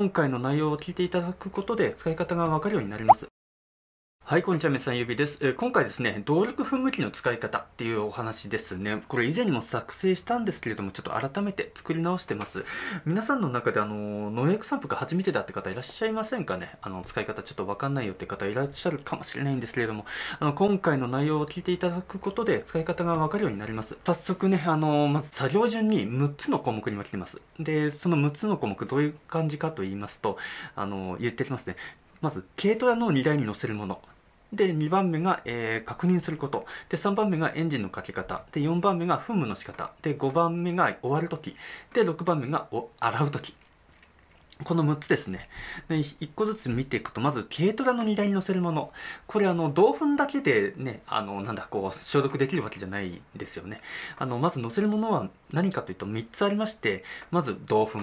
今回の内容を聞いていただくことで使い方がわかるようになります。はい、こんにちは、メさんゆびです。えー、今回ですね、動力噴霧器の使い方っていうお話ですね。これ以前にも作成したんですけれども、ちょっと改めて作り直してます。皆さんの中で、あの、農薬散布が初めてだって方いらっしゃいませんかね？あの、使い方ちょっとわかんないよって方いらっしゃるかもしれないんですけれども、あの、今回の内容を聞いていただくことで使い方がわかるようになります。早速ね、あの、まず作業順に6つの項目に分けてます。で、その6つの項目どういう感じかと言いますと、あの、言ってきますね。まず、軽トラの荷台に載せるもの。で、2番目が、えー、確認すること。で、3番目がエンジンのかけ方。で、4番目が噴霧の仕方。で、5番目が終わるとき。で、6番目がお洗うとき。この6つですね。で、1個ずつ見ていくと、まず、軽トラの荷台に乗せるもの。これ、あの、銅粉だけでね、あの、なんだ、こう、消毒できるわけじゃないですよね。あの、まず乗せるものは何かというと、3つありまして、まず、銅粉。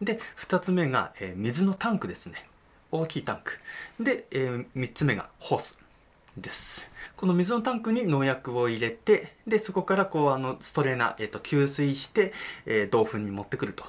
で、2つ目が、えー、水のタンクですね。大きいタンク。で、えー、3つ目がホース。です。この水のタンクに農薬を入れて、で、そこからこう、あの、ストレーナー、えっ、ー、と、給水して、えー、豆腐に持ってくると。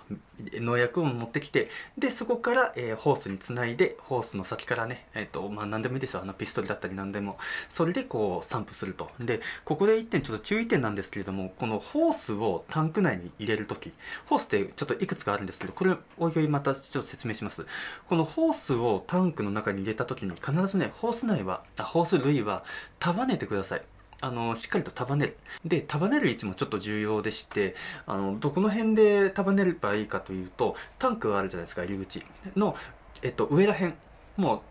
農薬を持ってきて、で、そこから、えー、ホースにつないで、ホースの先からね、えっ、と、まあ、何でもいいですよ。あの、ピストルだったり何でも。それでこう、散布すると。で、ここで一点ちょっと注意点なんですけれども、このホースをタンク内に入れるとき、ホースってちょっといくつかあるんですけど、これ、おいおいまたちょっと説明します。このホースをタンクの中に入れたときに、必ずね、ホース内は、あホース類はタ束ねてください。あの、しっかりと束ねる。で、束ねる位置もちょっと重要でして、あの、どこの辺で束ねればいいかというと、タンクがあるじゃないですか、入り口の、えっと、上ら辺。もう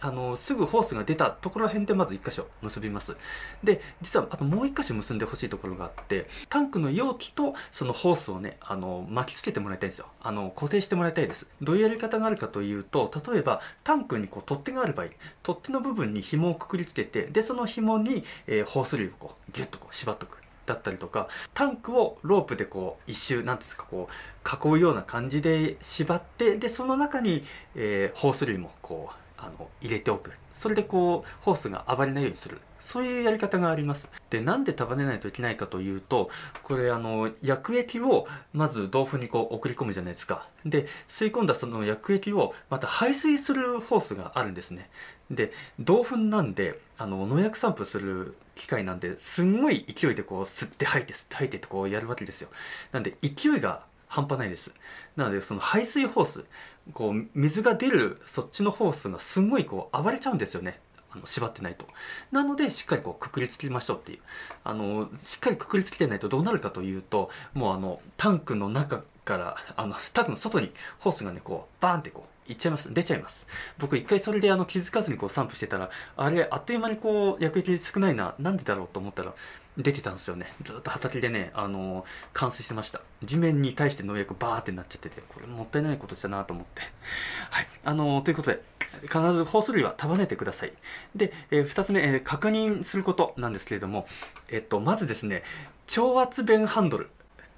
あの、すぐホースが出たところら辺でまず1箇所結びます。で、実はあともう1箇所結んでほしいところがあって、タンクの容器とそのホースをね、あの、巻きつけてもらいたいんですよ。あの、固定してもらいたいです。どういうやり方があるかというと、例えばタンクにこう取っ手がある場合、取っ手の部分に紐をくくりつけて、で、その紐に、えー、ホース類をこう、ギュッとこう縛っとく。だったりとかタンクをロープでこう一周なんですかこう囲うような感じで縛ってでその中に、えー、ホース類もこうあの入れておく。それでこうホースが暴れないようにする。そういうやり方があります。でなんで束ねないといけないかというとこれあの薬液をまず豆腐にこう送り込むじゃないですか。で吸い込んだその薬液をまた排水するホースがあるんですね。で豆腐なんであの農薬散布する機械なんですんごい勢いでこう吸って吐いて吸って吐いてってこうやるわけですよ。なんで勢いが半端ないです。なので、その排水ホース、こう、水が出るそっちのホースがすんごいこう暴れちゃうんですよね。あの縛ってないと。なので、しっかりこうくくりつけましょうっていう。あの、しっかりくくりつけてないとどうなるかというと、もうあの、タンクの中から、あの、タンクの外にホースがね、こう、バーンってこう、いっちゃいます。出ちゃいます。僕一回それであの気づかずにこう散布してたら、あれ、あっという間にこう、薬液少ないな、なんでだろうと思ったら、出てたんですよね。ずっと畑でね、あのー、冠水してました。地面に対して農薬バーってなっちゃってて、これもったいないことしたなと思って。はい。あのー、ということで、必ずホース類は束ねてください。で、えー、二つ目、え、確認することなんですけれども、えっと、まずですね、超圧弁ハンドル。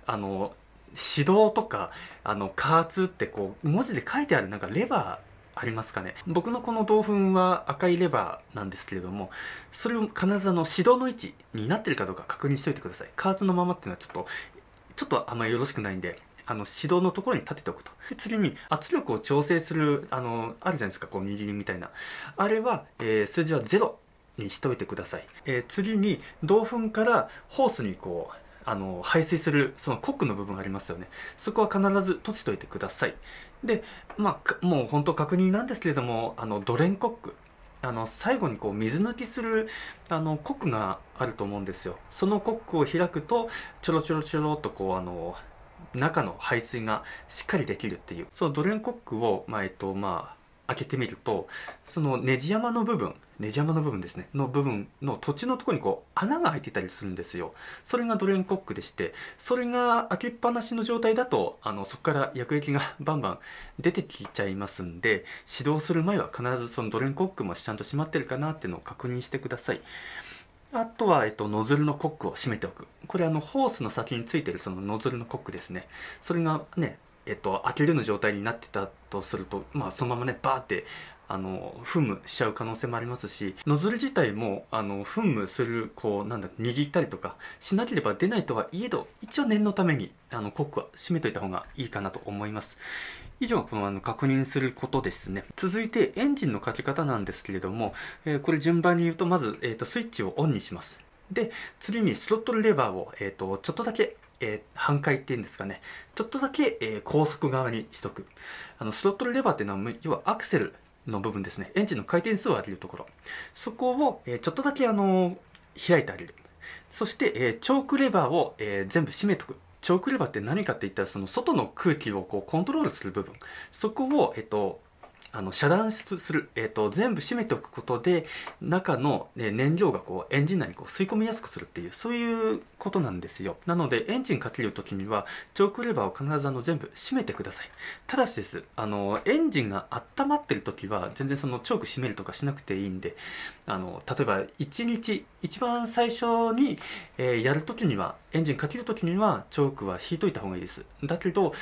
あの指導とか、あの、加圧ってこう、文字で書いてあるなんかレバー、ありますかね。僕のこの豆腐は赤いレバーなんですけれどもそれを必ずあの指導の位置になってるかどうか確認しておいてください。加圧のままっていうのはちょっとちょっとあんまりよろしくないんであの指導のところに立てておくと。で次に圧力を調整するあのあるじゃないですかこう握りみたいな。あれは、えー、数字は0にしといてください、えー、次に銅粉からホースにこうあの排水するそのコックの部分ありますよね。そこは必ず閉じといてください。でまあもう本当確認なんですけれどもあのドレンコック。あの最後にこう水抜きするあのコックがあると思うんですよ。そのコックを開くとちょろちょろちょろっとこうあの中の排水がしっかりできるっていう。そのドレンコックを、まあえっとまあ、開けてみるとそのネジ山の部分ネジ山の部分ですねの部分の土地のところにこう穴が開いてたりするんですよそれがドレンコックでしてそれが開けっぱなしの状態だとあのそこから薬液が バンバン出てきちゃいますんで始動する前は必ずそのドレンコックもちゃんと閉まってるかなっていうのを確認してくださいあとは、えっと、ノズルのコックを閉めておく。これあの、ホースの先についてるそのノズルのコックですね。それがね、えっと、開けるの状態になってたとすると、まあ、そのままね、バーって、あの、噴霧しちゃう可能性もありますし、ノズル自体も、あの、噴霧する、こう、なんだ、握ったりとかしなければ出ないとはいえど、一応念のために、あの、コックは閉めといた方がいいかなと思います。以上このあの確認することですね。続いてエンジンのかけ方なんですけれども、えー、これ順番に言うとまず、えーと、スイッチをオンにします。で、次にスロットルレバーを、えーと、ちょっとだけ、えー、半回っていうんですかね、ちょっとだけ、えー、高速側にしとく。あのスロットルレバーっていうのは、要はアクセルの部分ですね。エンジンの回転数を上げるところ。そこを、えー、ちょっとだけあの開いてあげる。そして、えー、チョークレバーを、えー、全部閉めとく。チョークレバーって何かって言ったらその外の空気をこうコントロールする部分そこを、えっと、あの遮断する、えーと、全部閉めておくことで中の、ね、燃料がこうエンジン内にこう吸い込みやすくするっていうそういうことなんですよ。なのでエンジンかけるときにはチョークレバーを必ずあの全部閉めてください。ただしですあのエンジンが温まってるときは全然そのチョーク閉めるとかしなくていいんであの例えば1日一番最初に、えー、やるときにはエンジンかけるときにはチョークは引いといた方がいいです。だけど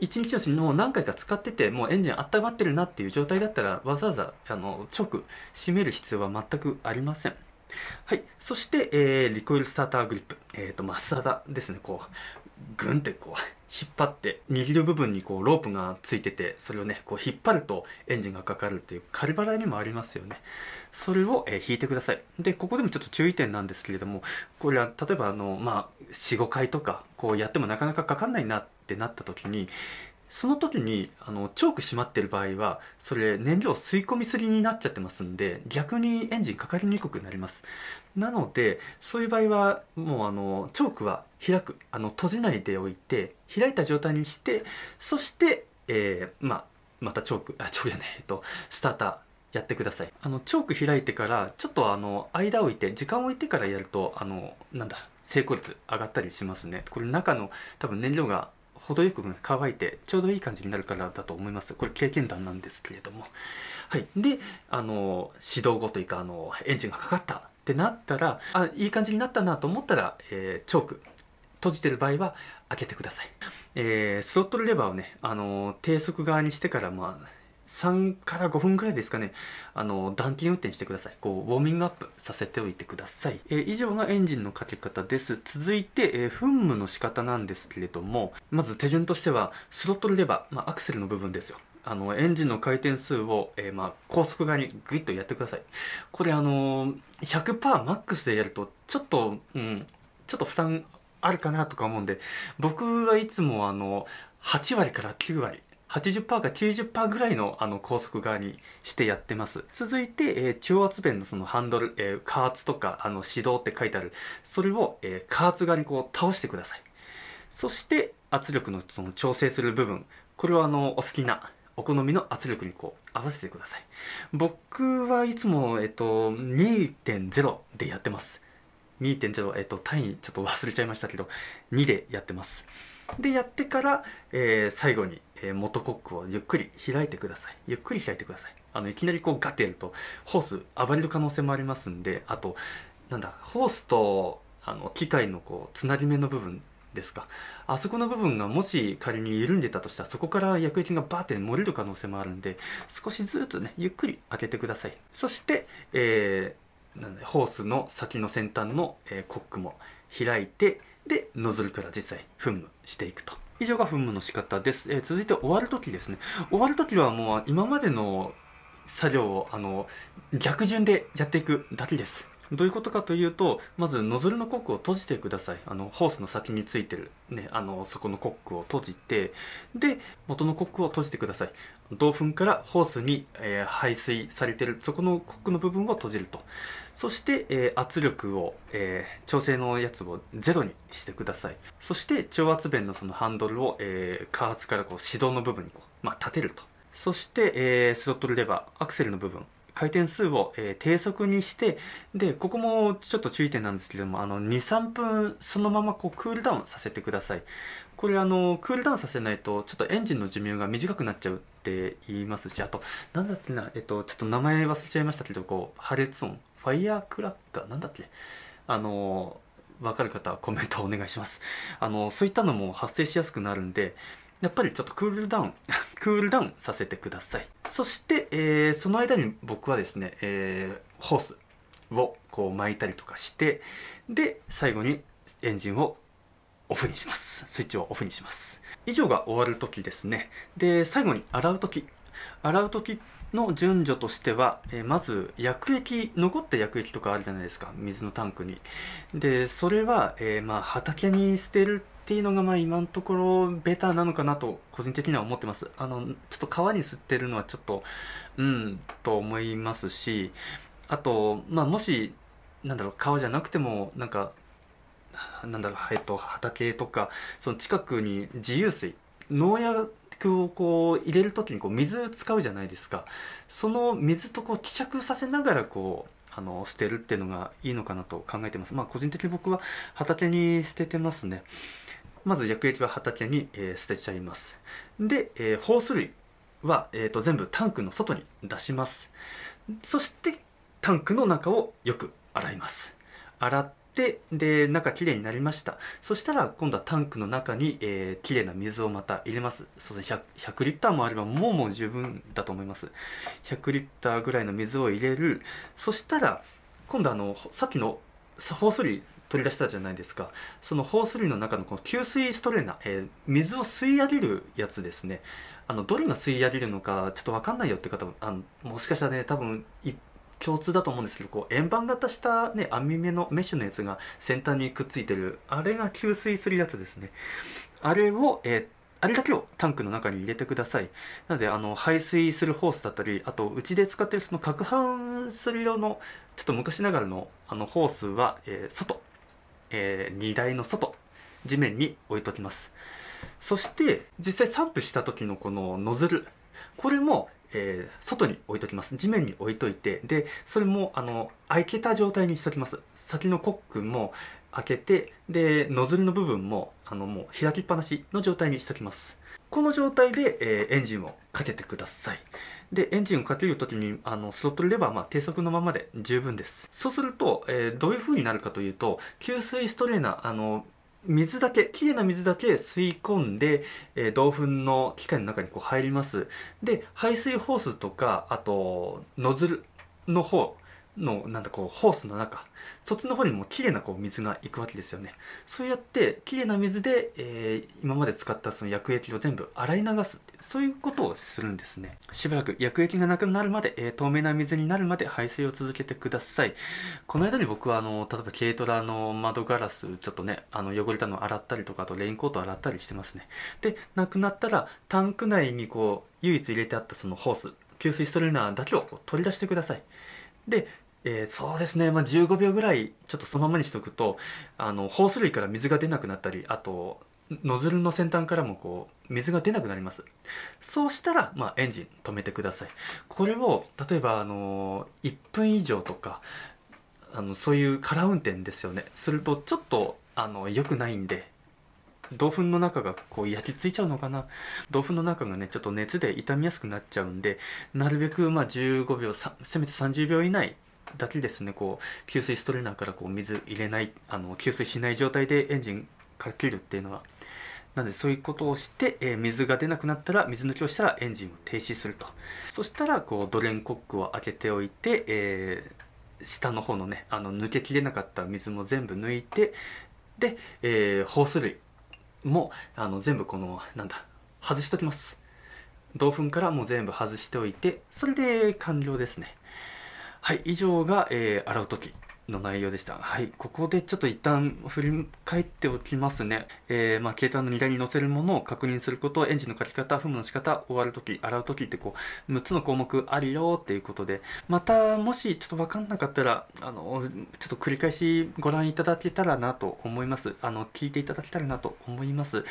1日のうちに何回か使っててもうエンジン温まってるなっていう状態だったらわざわざあの直閉める必要は全くありません。はい。そして、えー、リコイルスターターグリップ。え、ー、とマスタダですね。こうグンってこう引っ張って握る部分にこうロープがついててそれをねこう引っ張るとエンジンがかかるっていう仮払いにもありますよね。それを、えー、引いてください。でここでもちょっと注意点なんですけれどもこれは例えばあのまあ45回とかこうやってもなかなかかかんないなってってなった時にその時にあのチョーク閉まってる場合はそれ燃料吸い込みすぎになっちゃってますんで逆にエンジンかかりにくくなります。なのでそういう場合はもうあのチョークは開くあの閉じないでおいて開いた状態にしてそして、えー、まあ、またチョークあチョークじゃない、えっと、スターターやってください。あのチョーク開いてからちょっとあの間を置いて時間を置いてからやるとあのなんだ成功率上がったりしますね。これ中の多分燃料が程よく乾いてちょうどいい感じになるからだと思います。これ経験談なんですけれども。はい。であの指導後というかあのエンジンがかかったってなったらあいい感じになったなと思ったら、えー、チョーク閉じてる場合は開けてください、えー、スロットルレバーをねあの低速側にしてからまあ3から5分ぐらいですかね、あの、暖気運転してください。こう、ウォーミングアップさせておいてください。えー、以上がエンジンのかけ方です。続いて、えー、噴霧の仕方なんですけれども、まず手順としては、スロットルレバー、まあ、アクセルの部分ですよ。あの、エンジンの回転数を、えー、まあ、高速側にグイッとやってください。これあのー、100%マックスでやると、ちょっと、うん、ちょっと負担あるかなとか思うんで、僕はいつもあの、8割から9割、80%か90%ぐらいのあの高速側にしてやってます。続いて、えー、中圧弁のそのハンドル、えー、加圧とかあの指導って書いてある、それを、えー、加圧側にこう倒してください。そして圧力のその調整する部分、これはあのお好きなお好みの圧力にこう合わせてください。僕はいつも、えっと、2.0でやってます。2.0、えっと、単位ちょっと忘れちゃいましたけど、2でやってます。で、やってから、えー、最後に、え、元コックをゆっくり開いてください。ゆっくり開いてください。あの、いきなりこうガッてやると、ホース暴れる可能性もありますんで、あと、なんだ、ホースと、あの、機械のこう、つなぎ目の部分ですか。あそこの部分がもし仮に緩んでたとしたら、そこから薬液がバーって漏れる可能性もあるんで、少しずつね、ゆっくり開けてください。そして、えー、なんホースの先の先端の、えー、コックも開いて、で、ノズルから実際噴霧していくと。以上が噴霧の仕方です。えー、続いて終わるときですね。終わるときはもう今までの作業をあの逆順でやっていくだけです。どういうことかというと、まずノズルのコックを閉じてください。あの、ホースの先についてる、ね、あの、そこのコックを閉じて、で、元のコックを閉じてください。銅粉からホースに、えー、排水されてる、そこのコックの部分を閉じると。そして、えー、圧力を、えー、調整のやつをゼロにしてください。そして、超圧弁のそのハンドルを、え加圧からこう指導の部分にこう、まあ、立てると。そして、えスロットルレバー、アクセルの部分、回転数を、えー、低速にしてでここもちょっと注意点なんですけどもあの23分そのままこうクールダウンさせてください。これあのクールダウンさせないとちょっとエンジンの寿命が短くなっちゃうって言いますしあとなんだっけなえっとちょっと名前忘れちゃいましたけどこう破裂音ファイヤークラッカーなんだっけ？あの分かる方はコメントお願いします。あのそういったのも発生しやすくなるんでやっぱりちょっとクールダウン、クールダウンさせてください。そして、えー、その間に僕はですね、えー、ホースをこう巻いたりとかして、で、最後にエンジンをオフにします。スイッチをオフにします。以上が終わる時ですね。で最後に洗う時。洗う時の順序としては、えー、まず薬液残った薬液とかあるじゃないですか水のタンクに。でそれは、えー、まあ畑に捨てるっていうのがまあ今のところベターなのかなと個人的には思ってます。あのちょっと川に吸ってるのはちょっとうんと思いますしあとまあもしなんだろう川じゃなくてもなんかなんだろう、えっと、畑とかその近くに自由水農薬をこう入れる時にこう水使うじゃないですか。その水とこう希釈させながらこうあの捨てるっていうのがいいのかなと考えてます。まあ個人的に僕は畑に捨ててますね。まず薬液は畑に、えー、捨てちゃいます。で、えー、ホース類は、えーと、全部タンクの外に出します。そしてタンクの中をよく洗います。洗ってで中きれいになりました。そしたら今度はタンクの中に、えー、きれいな水をまた入れます。そうです 100, 100リッターもあればもうもう十分だと思います。100リッターぐらいの水を入れる。そしたら今度あのさっきのホース類取り出したじゃないですか。そのホース類の中のこの吸水ストレーナー、えー、水を吸い上げるやつですね。あのどれが吸い上げるのかちょっと分かんないよって方もあのもしかしたらね多分共通だと思うんですけどこう円盤型したね網目のメッシュのやつが先端にくっついてるあれが吸水するやつですね。あれを、えー、あれだけをタンクの中に入れてください。なのであの排水するホースだったりあとうちで使ってるその攪拌する用のちょっと昔ながらのあのホースは、えー、外。えー、荷台の外。地面に置いときます。そして実際散布した時のこのノズル。これも、えー、外に置いときます。地面に置いといてでそれもあの開けた状態にしときます。先のコックも開けてでノズルの部分もあのもう開きっぱなしの状態にしときます。この状態で、えー、エンジンをかけてください。でエンジンをかけるときにあのスロットルレバーはまあ低速のままで十分です。そうすると、えー、どういう風になるかというと給水ストレーナーあの水だけ、きれいな水だけ吸い込んで、えー、銅粉の機械の中にこう入ります。で、排水ホースとか、あと、ノズルの方の、なんだこう、ホースの中、そっちの方にも綺麗なこう水がいくわけですよね。そうやって綺麗な水で、えー、今まで使ったその薬液を全部洗い流すそういうことをするんですね。しばらく薬液がなくなるまで、えー、透明な水になるまで排水を続けてください。この間に僕はあの、例えば軽トラの窓ガラスちょっとね、あの汚れたのを洗ったりとか、あとレインコート洗ったりしてますね。で、なくなったらタンク内にこう唯一入れてあったそのホース、給水ストレーナーだけをこう取り出してください。で、えー、そうですね、まあ、15秒ぐらいちょっとそのままにしておくとあのホース類から水が出なくなったりあとノズルの先端からもこう水が出なくなります。そうしたら、まあ、エンジン止めてください。これを例えばあの1分以上とかあのそういう空運転ですよね。するとちょっとあの良くないんで豆腐の中がこう焼き付いちゃうのかな。豆腐の中がねちょっと熱で傷みやすくなっちゃうんでなるべくまあ15秒せめて30秒以内だけですねこう給水ストレーナーからこう水入れないあの給水しない状態でエンジンから切るっていうのは。なのでそういうことをして、えー、水が出なくなったら水抜きをしたらエンジンを停止すると。そしたらこうドレンコックを開けておいて、えー、下の方のねあの抜けきれなかった水も全部抜いてで、えー、ホース類もあの全部このなんだ外しときます。銅粉からもう全部外しておいてそれで完了ですね。はい、以上が、えー、洗う時。の内容でした。はい、ここでちょっと一旦振り返っておきますね。えー、まあ、携帯の荷台に載せるものを確認すること、エンジンの書き方、踏むの仕方、終わるとき、洗うときってこう、6つの項目あるよっていうことで、また、もしちょっとわかんなかったら、あの、ちょっと繰り返しご覧いただけたらなと思います。あの、聞いていただけたらなと思います。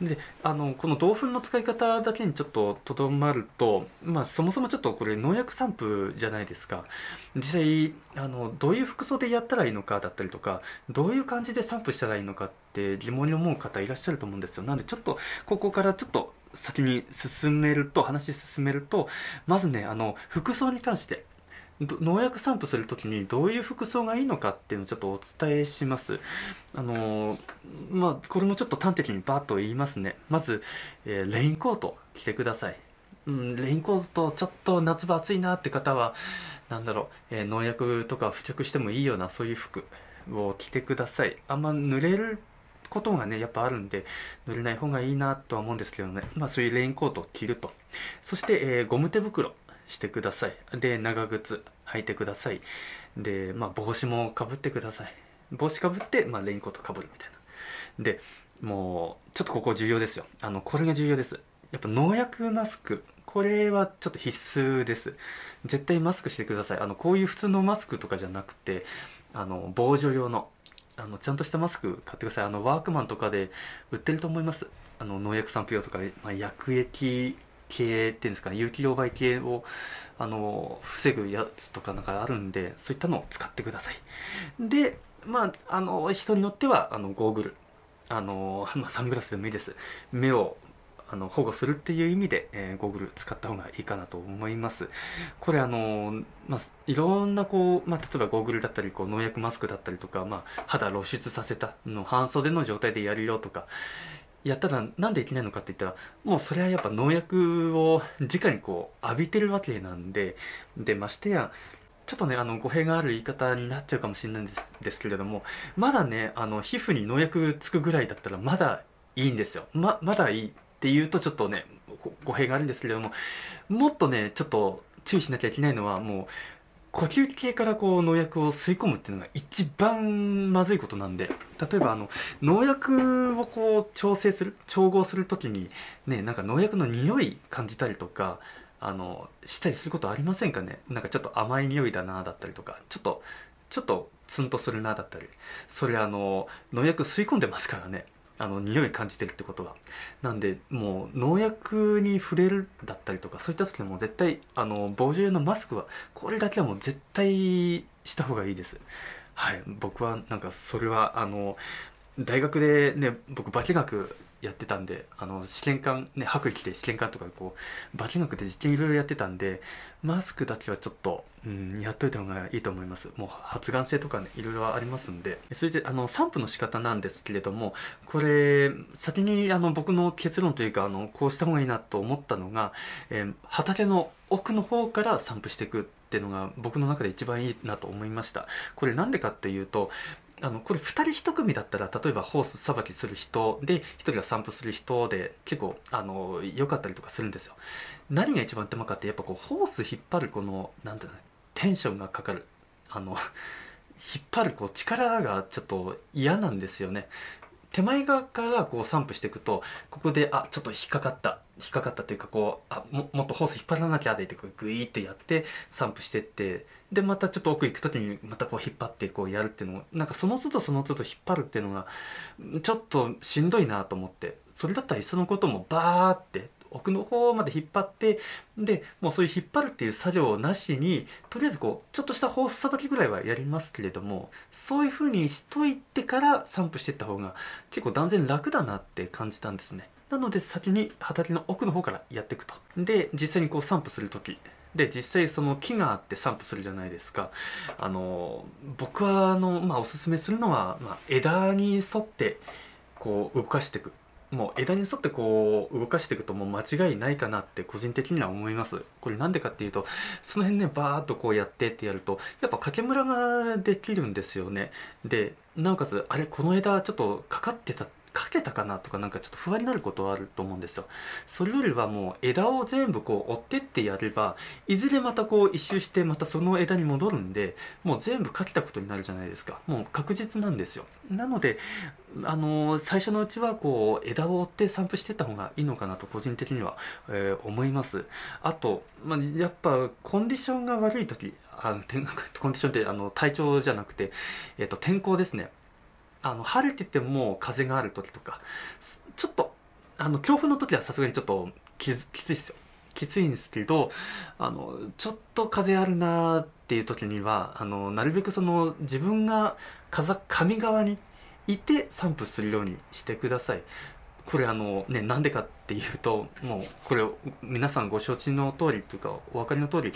で、あの、この銅粉の使い方だけにちょっととどまると、まあ、そもそもちょっとこれ農薬散布じゃないですか。実際、あの、どういう服装でやったらいいのかだったりとかどういう感じで散布したらいいのかって疑問に思う方いらっしゃると思うんですよなんでちょっとここからちょっと先に進めると話進めるとまずねあの服装に関して農薬散布するときにどういう服装がいいのかっていうのをちょっとお伝えします。あのまあ、これもちょっと端的にバッと言いますね。まず、えー、レインコート着てください。うん、レインコートちょっと夏場暑いなって方は、なんだろう、えー、農薬とか付着してもいいようなそういう服を着てください。あんま濡れることがねやっぱあるんで濡れない方がいいなとは思うんですけどね。まあそういうレインコートを着ると。そして、えー、ゴム手袋してください。で長靴履いてください。で、まあ、帽子もかぶってください。帽子かぶって、まあ、レインコートかぶるみたいな。でもうちょっとここ重要ですよ。あのこれが重要です。やっぱ農薬マスク。これはちょっと必須です。絶対マスクしてください。あのこういう普通のマスクとかじゃなくてあの防除用のあのちゃんとしたマスク買ってください。あのワークマンとかで売ってると思います。あの農薬散布用とか、まあ、薬液系っていうんですかね。有機溶媒系をあの防ぐやつとかなんかあるんでそういったのを使ってください。でまああの人によってはあのゴーグル。あの、まあ、サングラスでもいいです。目をあの保護するっていう意味で、えー、ゴーグル使った方がいいかなと思います。これあの、まあ、いろんなこう、まあ、例えばゴーグルだったりこう農薬マスクだったりとか、まあ、肌露出させたの半袖の状態でやるよとかやったらなんでいけないのかって言ったらもうそれはやっぱ農薬を直にこう浴びてるわけなんででましてやちょっとねあの語弊がある言い方になっちゃうかもしれないんですですけれどもまだねあの皮膚に農薬つくぐらいだったらまだいいんですよ。ままだいい。っていうとちょっとね語弊があるんですけれどももっとねちょっと注意しなきゃいけないのはもう呼吸器系からこう農薬を吸い込むっていうのが一番まずいことなんで例えばあの農薬をこう調整する調合する時にねなんか農薬の匂い感じたりとかあのしたりすることありませんかね？なんかちょっと甘い匂いだなだったりとかちょっとちょっとツンとするなだったり。それあの農薬吸い込んでますからね。あの匂い感じてるってことは。なんでもう農薬に触れるだったりとかそういった時でも絶対あの防除用のマスクはこれだけはもう絶対した方がいいです。はい。僕はなんかそれはあの大学でね僕化学やってたんであの試験管ね白衣着て試験管とかこう化学で実験いろいろやってたんでマスクだけはちょっと、うん、やっといた方がいいと思います。もう発がん性とかねいろいろありますんで。それであの散布の仕方なんですけれどもこれ先にあの僕の結論というかあのこうした方がいいなと思ったのが、えー、畑の奥の方から散布していくっていうのが僕の中で一番いいなと思いました。これなんでかっていうとあのこれ2人1組だったら例えばホースさばきする人で1人が散歩する人で結構あの良かったりとかするんですよ。何が一番手間かってやっぱこうホース引っ張るこの何ていうのテンションがかかる。あの引っ張るこう力がちょっと嫌なんですよね。手前側からこう散布していくとここであちょっと引っかかった。引っかかったっていうかこうあももっとホース引っ張らなきゃでってグイーってやって散布してってでまたちょっと奥行く時にまたこう引っ張ってこうやるっていうのをなんかその都度その都度引っ張るっていうのがちょっとしんどいなと思ってそれだったらいっそのこともバーって奥の方まで引っ張ってでもうそういう引っ張るっていう作業なしにとりあえずこうちょっとしたホースさばきぐらいはやりますけれどもそういうふうにしといてから散布していった方が結構断然楽だなって感じたんですね。なので先に畑の奥の方からやっていくと。で実際にこう散布する時で実際その木があって散布するじゃないですか。あの僕はあの、まあ、おすすめするのは、まあ、枝に沿ってこう動かしていく。もう枝に沿ってこう動かしていくともう間違いないかなって個人的には思います。これなんでかっていうとその辺ねバーッとこうやってってやるとやっぱ掛けムラができるんですよね。でなおかつあれこの枝ちょっとかかってたってかけたかなとかなんかちょっと不安になることはあると思うんですよ。それよりはもう枝を全部こう追ってってやればいずれまたこう一周してまたその枝に戻るんでもう全部かけたことになるじゃないですか。もう確実なんですよ。なのであの最初のうちはこう枝を追って散布してった方がいいのかなと個人的には、えー、思います。あと、まあ、やっぱコンディションが悪い時あの コンディションってあの体調じゃなくて、えー、と天候ですね。あの晴れてても風がある時とかちょっとあの強風の時はさすがにちょっときついですよ。きついんですけどあのちょっと風あるなっていう時にはあのなるべくその自分が風上側にいて散布するようにしてください。これあのねなんでかっていうともうこれ皆さんご承知の通りというかお分かりの通り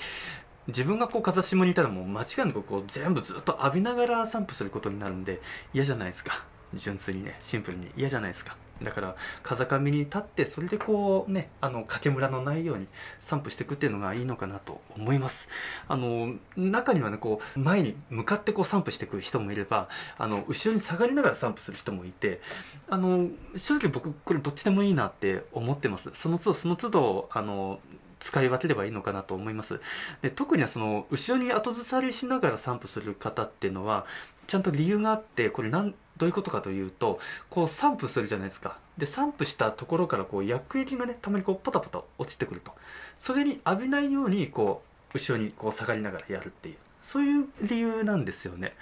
自分がこう風下にいたらもう間違いなくこう全部ずっと浴びながら散布することになるんで嫌じゃないですか。純粋にねシンプルに嫌じゃないですか。だから風上に立ってそれでこうねあの掛けムラのないように散布していくっていうのがいいのかなと思います。あの中にはねこう前に向かってこう散布していく人もいればあの後ろに下がりながら散布する人もいてあの正直僕これどっちでもいいなって思ってます。その都度その都度あの使い分ければいいのかなと思います。で特にその後ろに後ずさりしながら散布する方っていうのはちゃんと理由があってこれなんどういうことかというとこう散布するじゃないですか。で散布したところからこう薬液がねたまにこうポタポタ落ちてくると。それに浴びないようにこう後ろにこう下がりながらやるっていう。そういう理由なんですよね。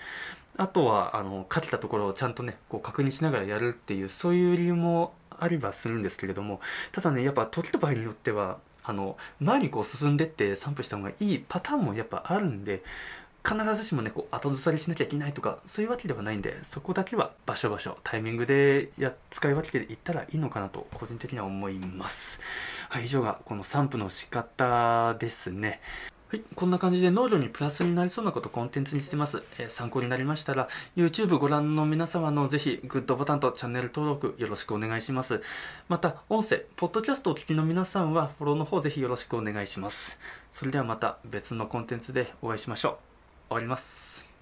あとはあのかけたところをちゃんとねこう確認しながらやるっていうそういう理由もありはするんですけれどもただねやっぱ時と場合によってはあの前にこう進んでって散布した方がいいパターンもやっぱあるんで必ずしもねこう後ずさりしなきゃいけないとかそういうわけではないんでそこだけは場所場所タイミングでや使い分けていったらいいのかなと個人的には思います。はい以上がこの散布の仕方ですね。はい、こんな感じで農業にプラスになりそうなことをコンテンツにしてます。えー、参考になりましたら、YouTube ご覧の皆様のぜひグッドボタンとチャンネル登録よろしくお願いします。また、音声、ポッドキャストをお聞きの皆さんはフォローの方ぜひよろしくお願いします。それではまた別のコンテンツでお会いしましょう。終わります。